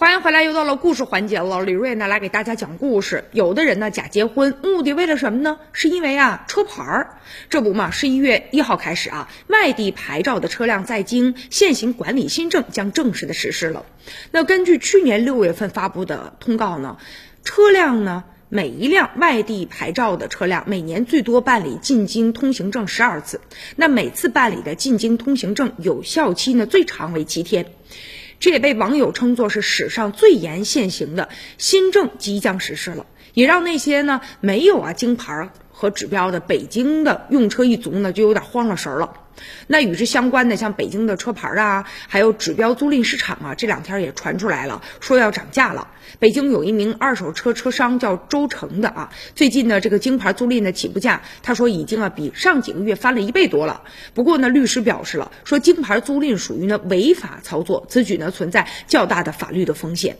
欢迎回来，又到了故事环节了。李瑞呢来给大家讲故事。有的人呢假结婚，目的为了什么呢？是因为啊车牌儿。这不嘛，十一月一号开始啊，外地牌照的车辆在京现行管理新政将正式的实施了。那根据去年六月份发布的通告呢，车辆呢每一辆外地牌照的车辆每年最多办理进京通行证十二次，那每次办理的进京通行证有效期呢最长为七天。这也被网友称作是史上最严限行的新政即将实施了，也让那些呢没有啊京牌和指标的北京的用车一族呢就有点慌了神了。那与之相关的，像北京的车牌啊，还有指标租赁市场啊，这两天也传出来了，说要涨价了。北京有一名二手车车商叫周成的啊，最近呢，这个京牌租赁的起步价，他说已经啊比上几个月翻了一倍多了。不过呢，律师表示了，说京牌租赁属于呢违法操作，此举呢存在较大的法律的风险。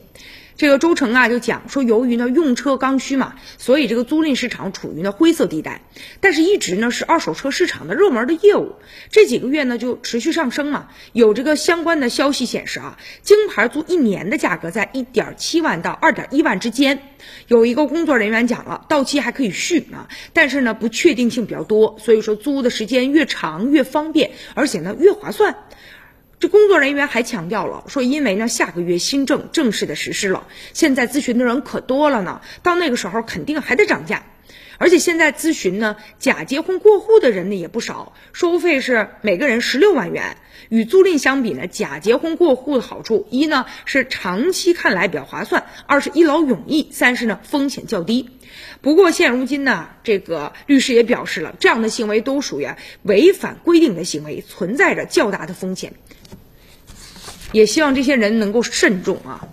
这个周成啊就讲说，由于呢用车刚需嘛，所以这个租赁市场处于呢灰色地带，但是一直呢是二手车市场的热门的业务。这几个月呢就持续上升嘛。有这个相关的消息显示啊，京牌租一年的价格在一点七万到二点一万之间。有一个工作人员讲了，到期还可以续啊，但是呢不确定性比较多，所以说租的时间越长越方便，而且呢越划算。这工作人员还强调了，说因为呢下个月新政正式的实施了，现在咨询的人可多了呢，到那个时候肯定还得涨价，而且现在咨询呢假结婚过户的人呢也不少，收费是每个人十六万元，与租赁相比呢，假结婚过户的好处一呢是长期看来比较划算，二是一劳永逸，三是呢风险较低。不过现如今呢，这个律师也表示了，这样的行为都属于违反规定的行为，存在着较大的风险。也希望这些人能够慎重啊。